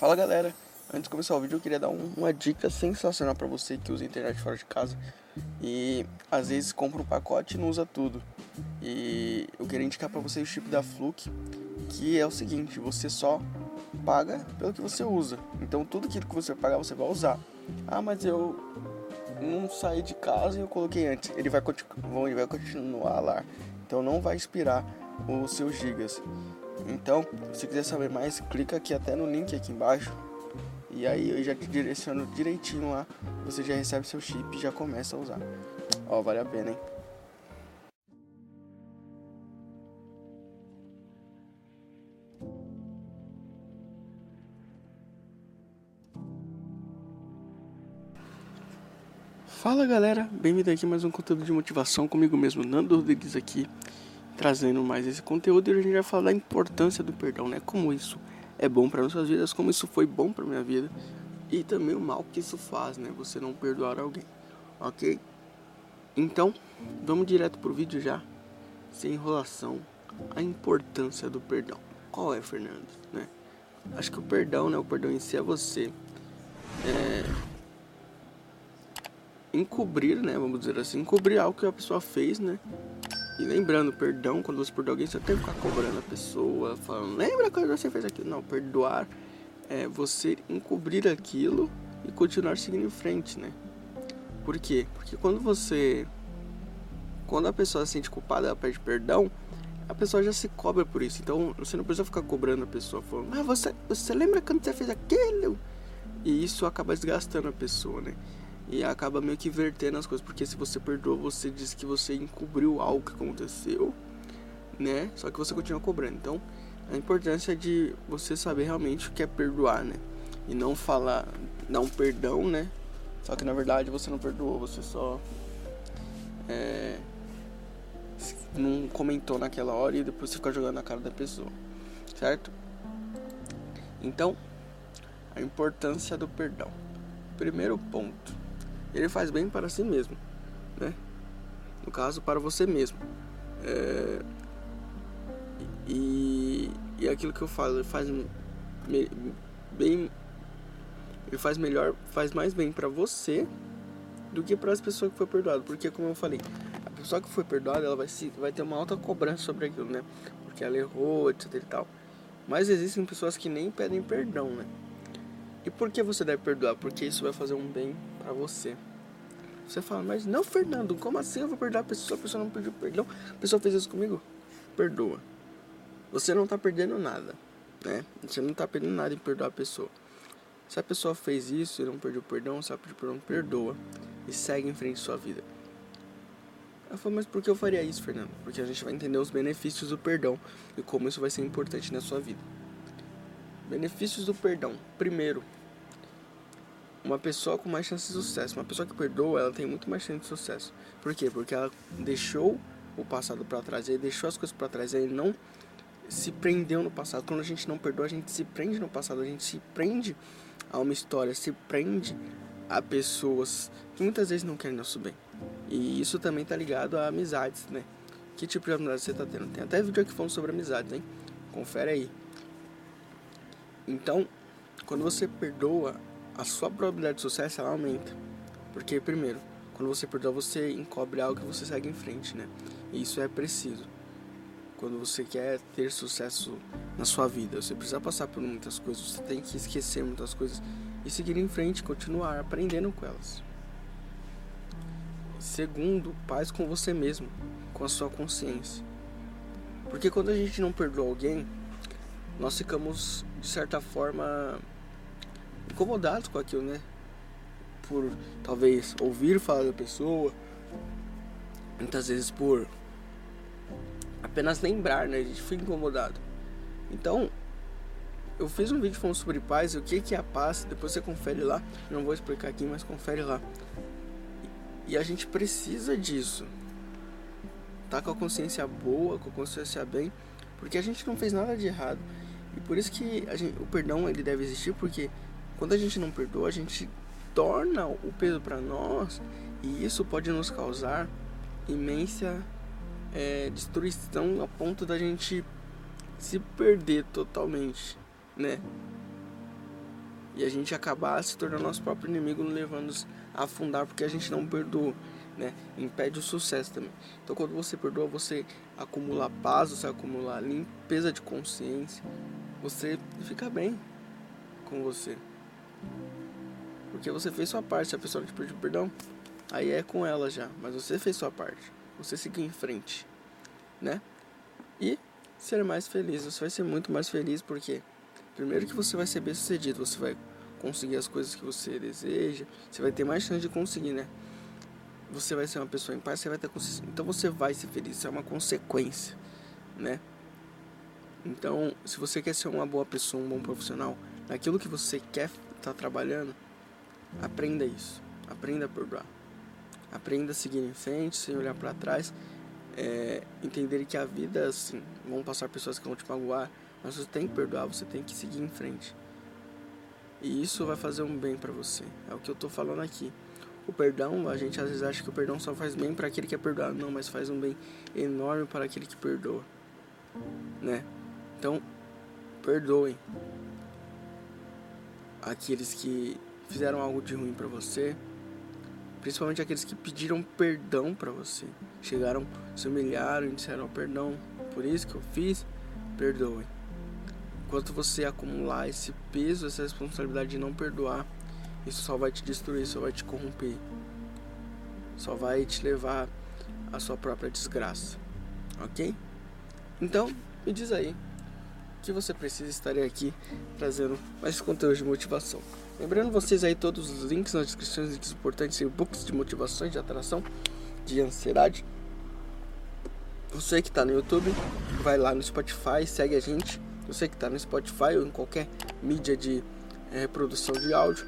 Fala galera, antes de começar o vídeo eu queria dar um, uma dica sensacional para você que usa internet fora de casa e às vezes compra um pacote e não usa tudo. E eu queria indicar para você o chip da Fluke, que é o seguinte, você só paga pelo que você usa. Então tudo aquilo que você pagar você vai usar. Ah, mas eu não saí de casa e eu coloquei antes. Ele vai, ele vai continuar lá. Então não vai expirar os seus gigas. Então, se quiser saber mais, clica aqui até no link aqui embaixo. E aí eu já te direciono direitinho lá. Você já recebe seu chip e já começa a usar. Ó, vale a pena, hein? Fala galera, bem-vindo aqui mais um conteúdo de motivação comigo mesmo, Nando Rodrigues aqui trazendo mais esse conteúdo e a gente vai falar da importância do perdão, né? Como isso é bom para nossas vidas, como isso foi bom para minha vida e também o mal que isso faz, né? Você não perdoar alguém, ok? Então, vamos direto pro vídeo já, sem enrolação, a importância do perdão. Qual é, Fernando? Né? Acho que o perdão, né? O perdão em si é você é, encobrir, né? Vamos dizer assim, encobrir algo que a pessoa fez, né? E lembrando, perdão, quando você perdoa alguém, você tem que ficar cobrando a pessoa, falando, lembra quando você fez aquilo? Não, perdoar é você encobrir aquilo e continuar seguindo em frente, né? Por quê? Porque quando você. Quando a pessoa se sente culpada, ela pede perdão, a pessoa já se cobra por isso. Então você não precisa ficar cobrando a pessoa, falando, ah, você, você lembra quando você fez aquilo? E isso acaba desgastando a pessoa, né? E acaba meio que vertendo as coisas, porque se você perdoa, você diz que você encobriu algo que aconteceu, né? Só que você continua cobrando. Então, a importância de você saber realmente o que é perdoar, né? E não falar, dar um perdão, né? Só que na verdade você não perdoou, você só é, não comentou naquela hora e depois você fica jogando na cara da pessoa, certo? Então, a importância do perdão. Primeiro ponto ele faz bem para si mesmo, né? No caso, para você mesmo. É... E, e aquilo que eu falo, ele faz me, bem, ele faz melhor, faz mais bem para você do que para as pessoas que foi perdoado, porque como eu falei, a pessoa que foi perdoada, ela vai se, vai ter uma alta cobrança sobre aquilo, né? Porque ela errou, etc e tal. Mas existem pessoas que nem pedem perdão, né? E por que você deve perdoar? Porque isso vai fazer um bem para você. Você fala, mas não, Fernando, como assim eu vou perdoar a pessoa? A pessoa não pediu perdão. A pessoa fez isso comigo? Perdoa. Você não está perdendo nada, né? Você não está perdendo nada em perdoar a pessoa. Se a pessoa fez isso e não perdeu perdão, se ela pediu perdão, perdoa. E segue em frente sua vida. Eu falei, mas por que eu faria isso, Fernando? Porque a gente vai entender os benefícios do perdão e como isso vai ser importante na sua vida. Benefícios do perdão. Primeiro, uma pessoa com mais chance de sucesso. Uma pessoa que perdoa, ela tem muito mais chance de sucesso. Por quê? Porque ela deixou o passado para trás, ele deixou as coisas para trás, ele não se prendeu no passado. Quando a gente não perdoa, a gente se prende no passado, a gente se prende a uma história, se prende a pessoas que muitas vezes não querem nosso bem. E isso também tá ligado a amizades, né? Que tipo de amizade você tá tendo? Tem até vídeo aqui falando sobre amizades, hein? Confere aí. Então, quando você perdoa, a sua probabilidade de sucesso ela aumenta. Porque, primeiro, quando você perdoa, você encobre algo que você segue em frente, né? E isso é preciso. Quando você quer ter sucesso na sua vida, você precisa passar por muitas coisas, você tem que esquecer muitas coisas e seguir em frente, continuar aprendendo com elas. Segundo, paz com você mesmo, com a sua consciência. Porque quando a gente não perdoa alguém, nós ficamos, de certa forma, incomodados com aquilo, né? Por talvez ouvir falar da pessoa, muitas vezes por apenas lembrar, né? A gente fica incomodado. Então, eu fiz um vídeo falando sobre paz, o que, que é a paz, depois você confere lá. Não vou explicar aqui, mas confere lá. E a gente precisa disso. Tá com a consciência boa, com a consciência bem, porque a gente não fez nada de errado. E por isso que gente, o perdão ele deve existir, porque quando a gente não perdoa, a gente torna o peso para nós e isso pode nos causar imensa é, destruição a ponto da gente se perder totalmente, né? e a gente acabar se tornando nosso próprio inimigo, levando-nos a afundar porque a gente não perdoou, né? Impede o sucesso também. Então, quando você perdoa, você acumula paz, você acumula limpeza de consciência, você fica bem com você. Porque você fez sua parte, se a pessoa te pediu perdão, aí é com ela já, mas você fez sua parte. Você seguiu em frente, né? E ser mais feliz, você vai ser muito mais feliz porque primeiro que você vai ser bem sucedido, você vai conseguir as coisas que você deseja, você vai ter mais chance de conseguir, né? Você vai ser uma pessoa em paz, você vai ter consciência. Então você vai ser feliz, isso é uma consequência, né? Então, se você quer ser uma boa pessoa, um bom profissional, naquilo que você quer estar tá trabalhando, aprenda isso. Aprenda a perdoar. Aprenda a seguir em frente, sem olhar para trás. É, entender que a vida, assim, vão passar pessoas que vão te magoar, mas você tem que perdoar, você tem que seguir em frente. E isso vai fazer um bem para você. É o que eu tô falando aqui. O perdão, a gente às vezes acha que o perdão só faz bem para aquele que é perdoado, não, mas faz um bem enorme para aquele que perdoa, né? Então, perdoem aqueles que fizeram algo de ruim para você, principalmente aqueles que pediram perdão para você, chegaram, se humilharam e disseram perdão por isso que eu fiz, perdoem. Enquanto você acumular esse peso, essa responsabilidade de não perdoar, isso só vai te destruir, só vai te corromper. Só vai te levar à sua própria desgraça. Ok? Então, me diz aí que você precisa. Estarei aqui trazendo mais conteúdo de motivação. Lembrando vocês aí todos os links nas descrições, links importantes, e-books de motivações, de atração, de ansiedade. Você que está no YouTube, vai lá no Spotify, segue a gente você que está no Spotify ou em qualquer mídia de é, reprodução de áudio,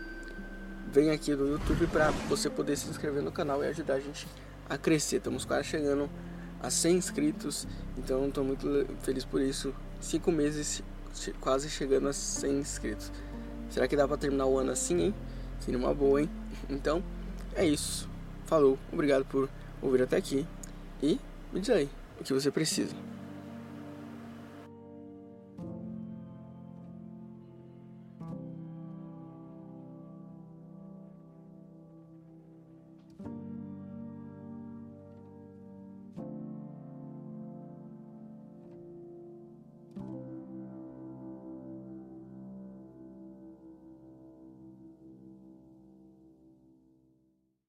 vem aqui no YouTube para você poder se inscrever no canal e ajudar a gente a crescer. Estamos quase chegando a 100 inscritos, então estou muito feliz por isso. Cinco meses quase chegando a 100 inscritos. Será que dá para terminar o ano assim, hein? Seria uma boa, hein? Então, é isso. Falou, obrigado por ouvir até aqui e me diz aí o que você precisa.